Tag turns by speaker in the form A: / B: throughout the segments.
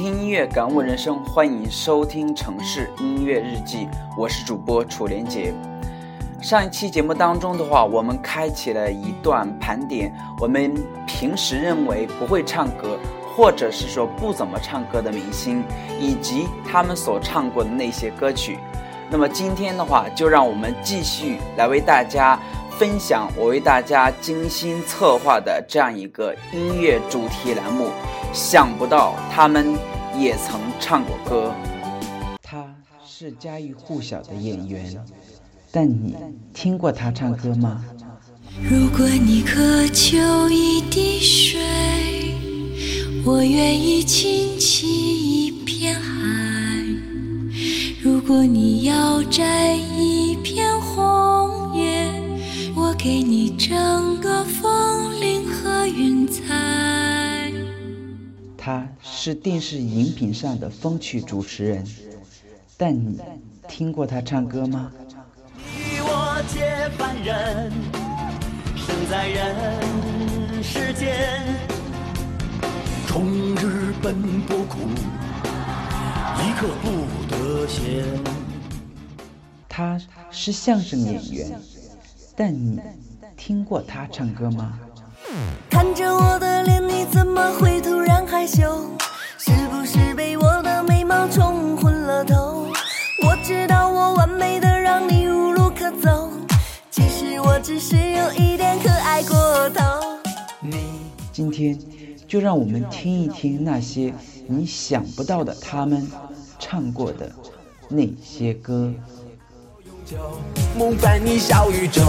A: 听音乐，感悟人生，欢迎收听《城市音乐日记》，我是主播楚连杰。上一期节目当中的话，我们开启了一段盘点我们平时认为不会唱歌，或者是说不怎么唱歌的明星，以及他们所唱过的那些歌曲。那么今天的话，就让我们继续来为大家分享我为大家精心策划的这样一个音乐主题栏目。想不到他们也曾唱过歌。
B: 他是家喻户晓的演员，但你听过他唱歌吗？
C: 如果你渴求一滴水，我愿意倾起一片海；如果你要摘一片给你整个风铃和云彩。
B: 他是电视荧屏上的风趣主持人，但你听过他唱歌吗？
D: 你我皆凡人，生在人世间，终日奔波苦，一刻不得闲。
B: 他是相声演员，但你听过他唱歌吗？
C: 看着我的脸，你怎么会突然害羞？是不是被我的美貌冲昏了头？我知道我完美的让你无路可走，其实我只是有一点可爱过头。
B: 今天就让我们听一听那些你想不到的他们唱过的那些歌。
D: 梦伴你小宇宙，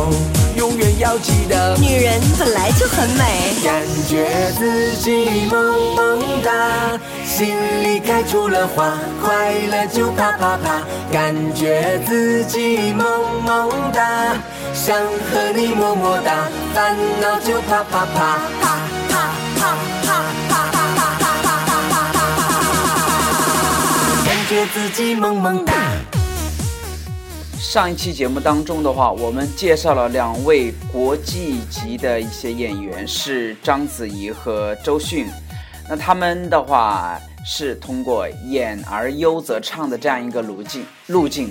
D: 永远要记得，
C: 女人本来就很美。
D: 感觉自己萌萌哒，心里开出了花，快乐就啪啪啪。感觉自己萌萌哒，想和你么么哒，烦恼就啪啪啪啪啪啪啪啪啪啪啪啪啪。感觉自己萌萌哒。
A: 上一期节目当中的话，我们介绍了两位国际级的一些演员，是章子怡和周迅。那他们的话是通过演而优则唱的这样一个路径路径。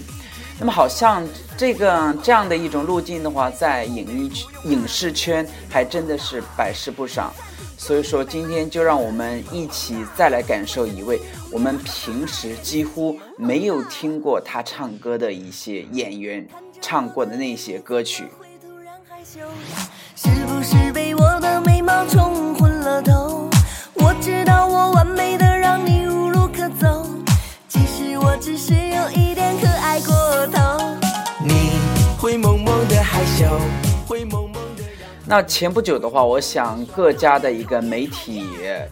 A: 那么好像这个这样的一种路径的话，在影艺影视圈还真的是百试不爽。所以说，今天就让我们一起再来感受一位我们平时几乎没有听过他唱歌的一些演员唱过的那些歌曲。
C: 是不是被我的美貌冲昏了头？我知道我完美的让你无路可走，其实我只是有一点可爱过头。
D: 你会萌萌的害羞，会萌萌。
A: 那前不久的话，我想各家的一个媒体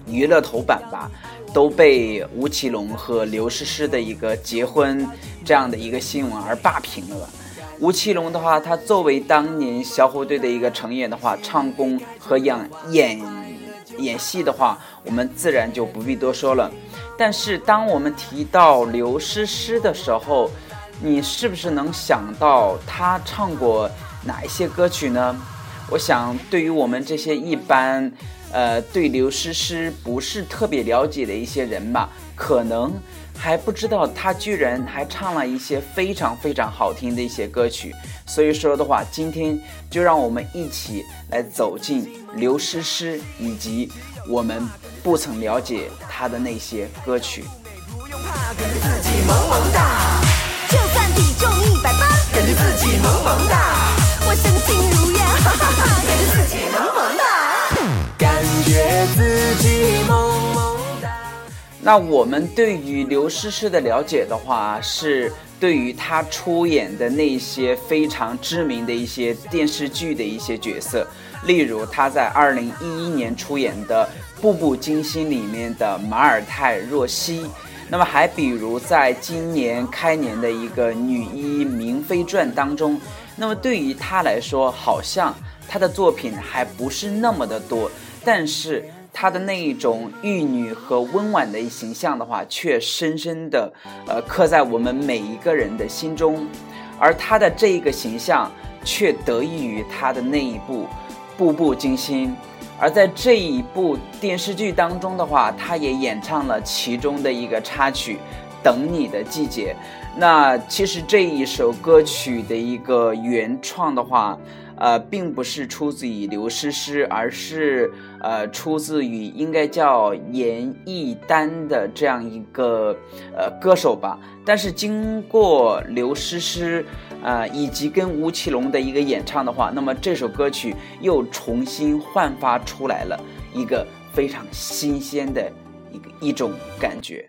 A: 娱乐头版吧，都被吴奇隆和刘诗诗的一个结婚这样的一个新闻而霸屏了。吴奇隆的话，他作为当年小虎队的一个成员的话，唱功和演演演戏的话，我们自然就不必多说了。但是当我们提到刘诗诗的时候，你是不是能想到她唱过哪一些歌曲呢？我想，对于我们这些一般，呃，对刘诗诗不是特别了解的一些人吧，可能还不知道她居然还唱了一些非常非常好听的一些歌曲。所以说的话，今天就让我们一起来走进刘诗诗，以及我们不曾了解她的那些歌曲。
D: 自己萌萌哒，
C: 就算体重一百八，
D: 感觉自己萌萌哒，
C: 我心如愿，哈哈哈，感觉自己萌萌哒，
D: 感觉自己萌萌哒。
A: 那我们对于刘诗诗的了解的话，是对于她出演的那些非常知名的一些电视剧的一些角色，例如她在二零一一年出演的《步步惊心》里面的马尔泰若曦。那么还比如在今年开年的一个《女医明妃传》当中，那么对于她来说，好像她的作品还不是那么的多，但是她的那一种玉女和温婉的形象的话，却深深的呃刻在我们每一个人的心中，而她的这一个形象却得益于她的那一部《步步惊心》。而在这一部电视剧当中的话，他也演唱了其中的一个插曲《等你的季节》。那其实这一首歌曲的一个原创的话，呃，并不是出自于刘诗诗，而是呃出自于应该叫严艺丹的这样一个呃歌手吧。但是经过刘诗诗。啊，以及跟吴奇隆的一个演唱的话，那么这首歌曲又重新焕发出来了一个非常新鲜的一个一种感觉。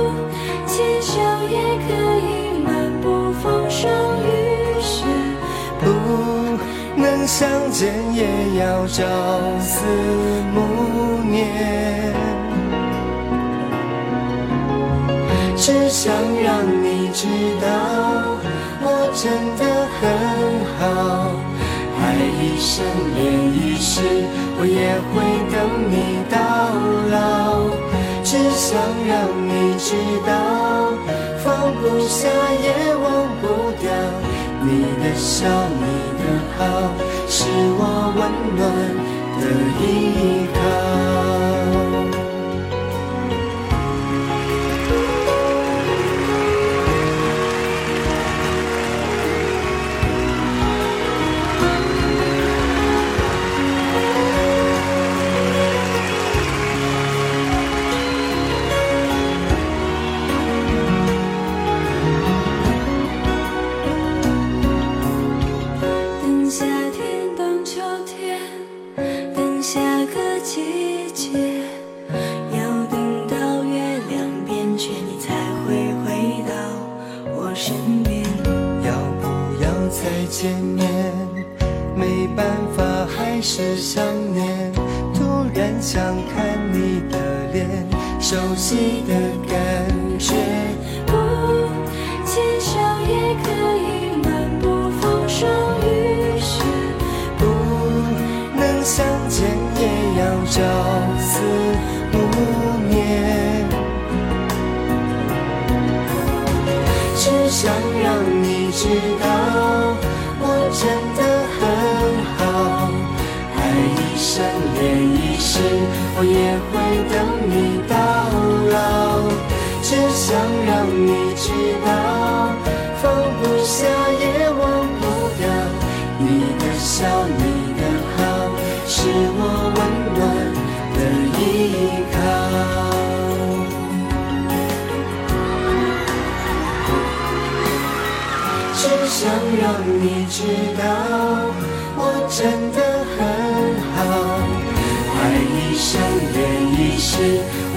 D: 相见也要朝思暮念。只想让你知道我。真的很好，爱一生恋一世，我也会等你到老。只想让你知道，放不下也忘不掉，你的笑，你的好，是我温暖的依靠。知道我真的很好爱一生恋一世我也会等你到老只想让你知道，我真的很好。爱一生恋一世，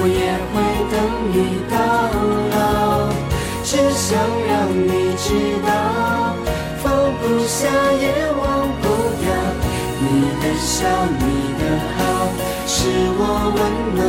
D: 我也会等你到老。只想让你知道，放不下也忘不掉。你的笑，你的好，是我温暖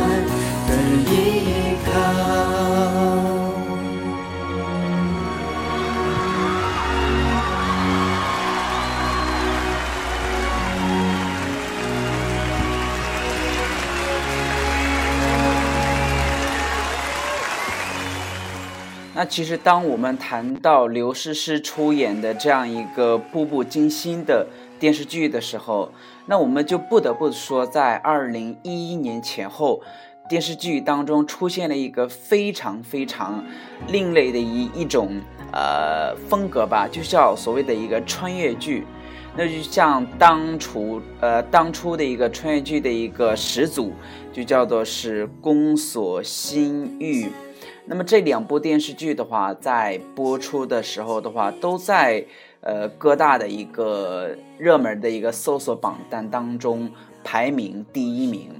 A: 那其实当我们谈到刘诗诗出演的这样一个《步步惊心》的电视剧的时候，那我们就不得不说，在二零一一年前后，电视剧当中出现了一个非常非常另类的一一种呃风格吧，就叫所谓的一个穿越剧。那就像当初呃当初的一个穿越剧的一个始祖，就叫做是《宫锁心玉》。那么这两部电视剧的话，在播出的时候的话，都在呃各大的一个热门的一个搜索榜单当中排名第一名。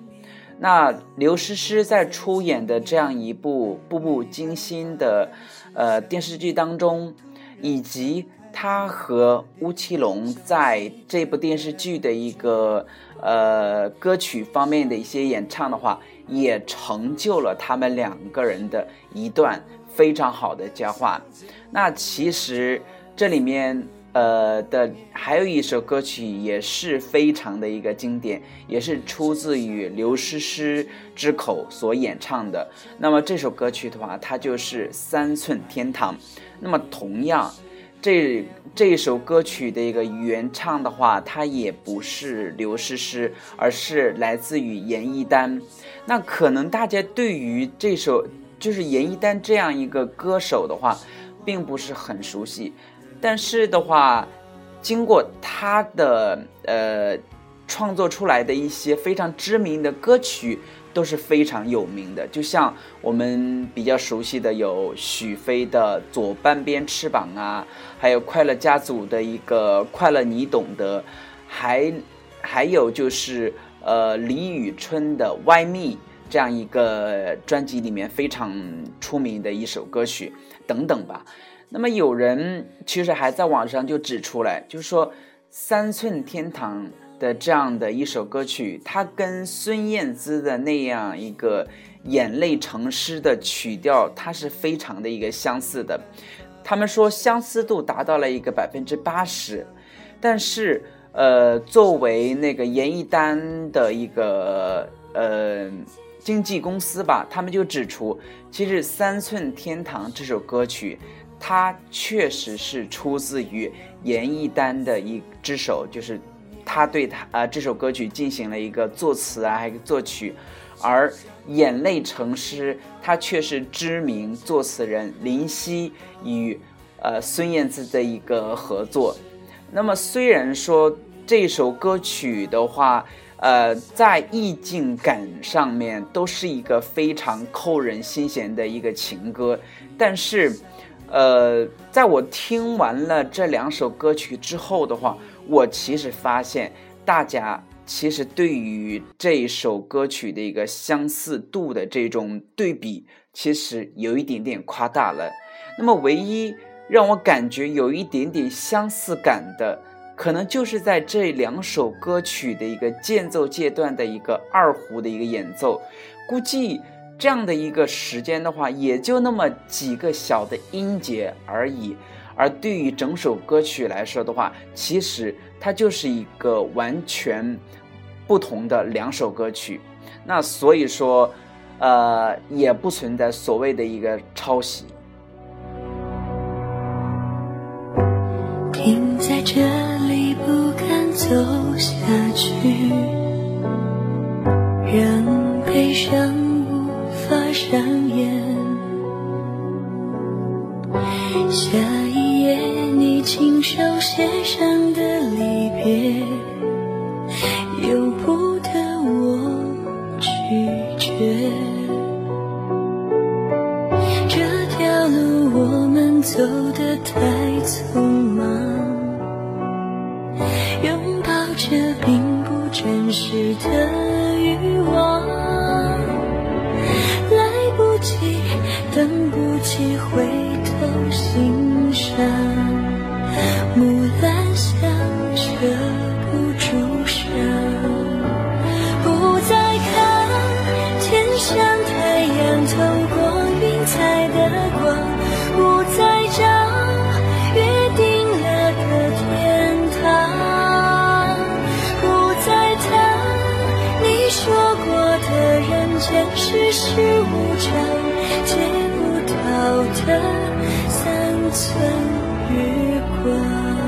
A: 那刘诗诗在出演的这样一部《步步惊心》的呃电视剧当中，以及他和吴奇隆在这部电视剧的一个呃歌曲方面的一些演唱的话。也成就了他们两个人的一段非常好的佳话。那其实这里面呃的还有一首歌曲也是非常的一个经典，也是出自于刘诗诗之口所演唱的。那么这首歌曲的话，它就是《三寸天堂》。那么同样。这这首歌曲的一个原唱的话，它也不是刘诗诗，而是来自于严艺丹。那可能大家对于这首就是严艺丹这样一个歌手的话，并不是很熟悉。但是的话，经过他的呃创作出来的一些非常知名的歌曲。都是非常有名的，就像我们比较熟悉的有许飞的《左半边翅膀》啊，还有快乐家族的一个《快乐你懂得》，还还有就是呃李宇春的《Why Me》这样一个专辑里面非常出名的一首歌曲等等吧。那么有人其实还在网上就指出来，就是说《三寸天堂》。的这样的一首歌曲，它跟孙燕姿的那样一个眼泪成诗的曲调，它是非常的一个相似的。他们说相似度达到了一个百分之八十，但是呃，作为那个严艺丹的一个呃经纪公司吧，他们就指出，其实《三寸天堂》这首歌曲，它确实是出自于严艺丹的一之手，就是。他对他啊这首歌曲进行了一个作词啊，还有作曲，而《眼泪成诗》它却是知名作词人林夕与呃孙燕姿的一个合作。那么虽然说这首歌曲的话，呃，在意境感上面都是一个非常扣人心弦的一个情歌，但是，呃，在我听完了这两首歌曲之后的话。我其实发现，大家其实对于这首歌曲的一个相似度的这种对比，其实有一点点夸大了。那么，唯一让我感觉有一点点相似感的，可能就是在这两首歌曲的一个间奏阶段的一个二胡的一个演奏。估计这样的一个时间的话，也就那么几个小的音节而已。而对于整首歌曲来说的话，其实它就是一个完全不同的两首歌曲。那所以说，呃，也不存在所谓的一个抄袭。
C: 停在这里，不敢走下去，让悲伤无法上演。下。亲手写上的离别，由不得我拒绝。这条路我们走得太匆忙，拥抱着并不真实的欲望，来不及，等不及回间世事无常，借不到。的三寸日光。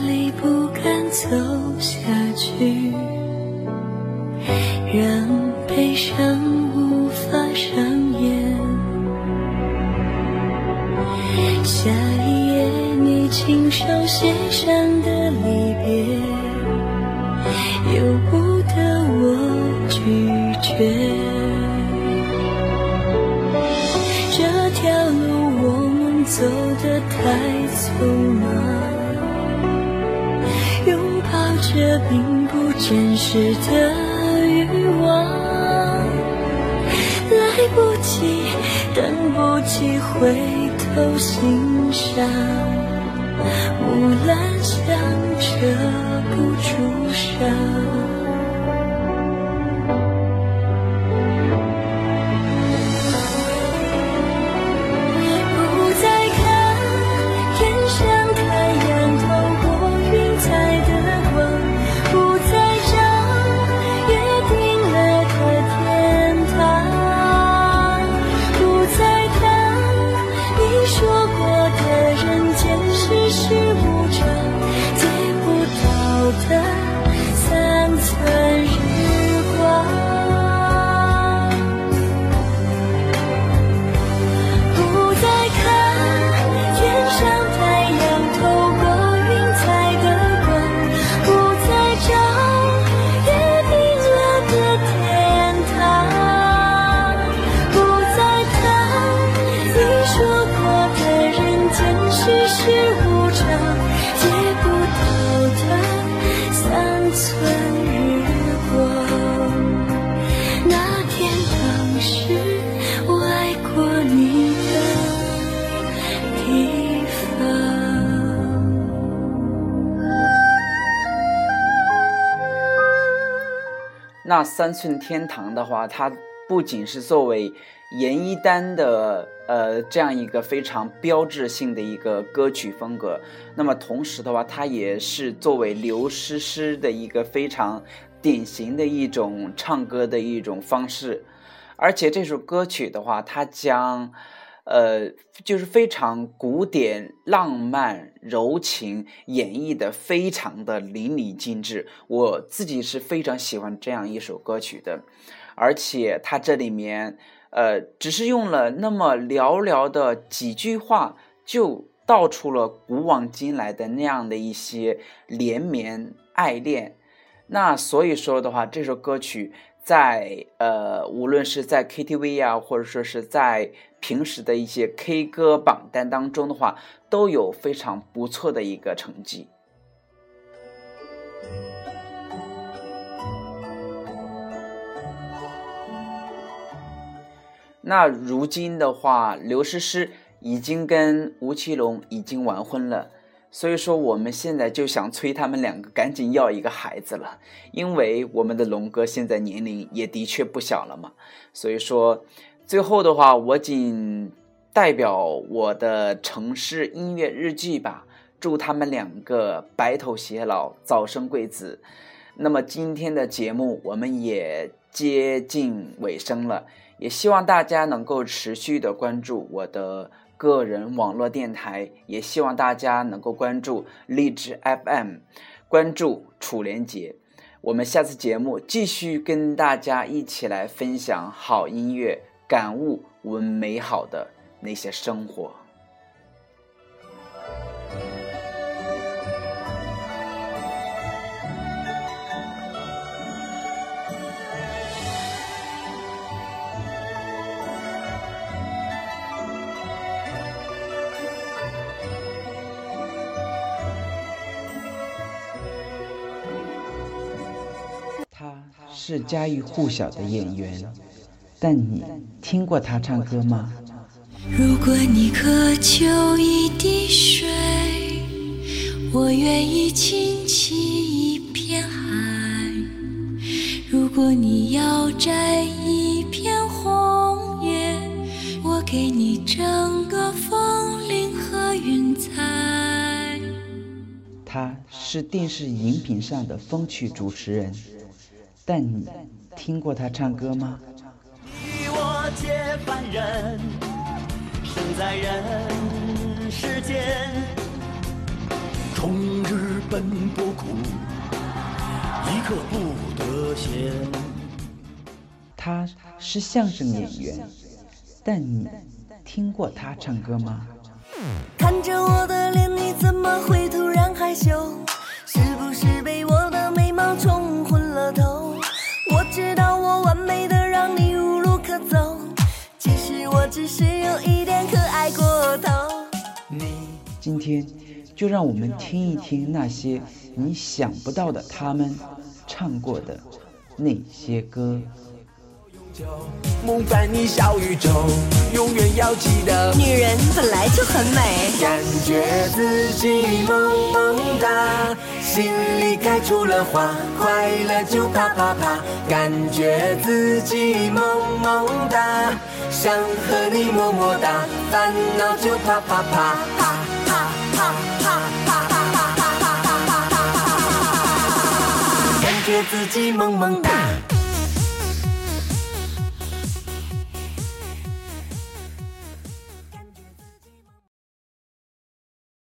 C: 泪不敢走下去让悲伤无法上演下一页你亲手写上的离别由不得我拒绝这并不真实的欲望来不及等不及回头欣赏木兰香遮不住伤
A: 那三寸天堂的话，它不仅是作为严一丹的呃这样一个非常标志性的一个歌曲风格，那么同时的话，它也是作为刘诗诗的一个非常典型的一种唱歌的一种方式，而且这首歌曲的话，它将。呃，就是非常古典、浪漫、柔情演绎的，非常的淋漓尽致。我自己是非常喜欢这样一首歌曲的，而且它这里面，呃，只是用了那么寥寥的几句话，就道出了古往今来的那样的一些连绵爱恋。那所以说的话，这首歌曲。在呃，无论是在 KTV 啊，或者说是在平时的一些 K 歌榜单当中的话，都有非常不错的一个成绩。那如今的话，刘诗诗已经跟吴奇隆已经完婚了。所以说，我们现在就想催他们两个赶紧要一个孩子了，因为我们的龙哥现在年龄也的确不小了嘛。所以说，最后的话，我仅代表我的城市音乐日记吧，祝他们两个白头偕老，早生贵子。那么今天的节目我们也接近尾声了，也希望大家能够持续的关注我的。个人网络电台，也希望大家能够关注荔枝 FM，关注楚连杰。我们下次节目继续跟大家一起来分享好音乐，感悟我们美好的那些生活。
B: 是家喻户晓的演员，
A: 但你听过他唱歌吗？
C: 如果你渴求一滴水，我愿意倾起一片海；如果你要摘一片红叶，我给你整个风铃和云彩。
A: 他是电视荧屏上的风趣主持人，但你听过他唱歌吗？
E: 你我皆凡人，生在人世间，终日奔波苦，一刻不得闲。
A: 他是相声演员，但你听过他唱歌吗？
F: 看着我的脸，你怎么会突然害羞？只是有一点可爱过头。
A: 今天就让我们听一听那些你想不到的他们唱过的那些歌。
D: 梦伴你小宇宙，永远要记得。
F: 女人本来就很美，
D: 感觉自己萌萌哒，心里开出了花，快乐就啪啪啪。感觉自己萌萌哒，想和你么么哒，烦恼就啪啪啪啪啪啪啪啪啪啪啪啪啪啪。感觉自己萌萌哒。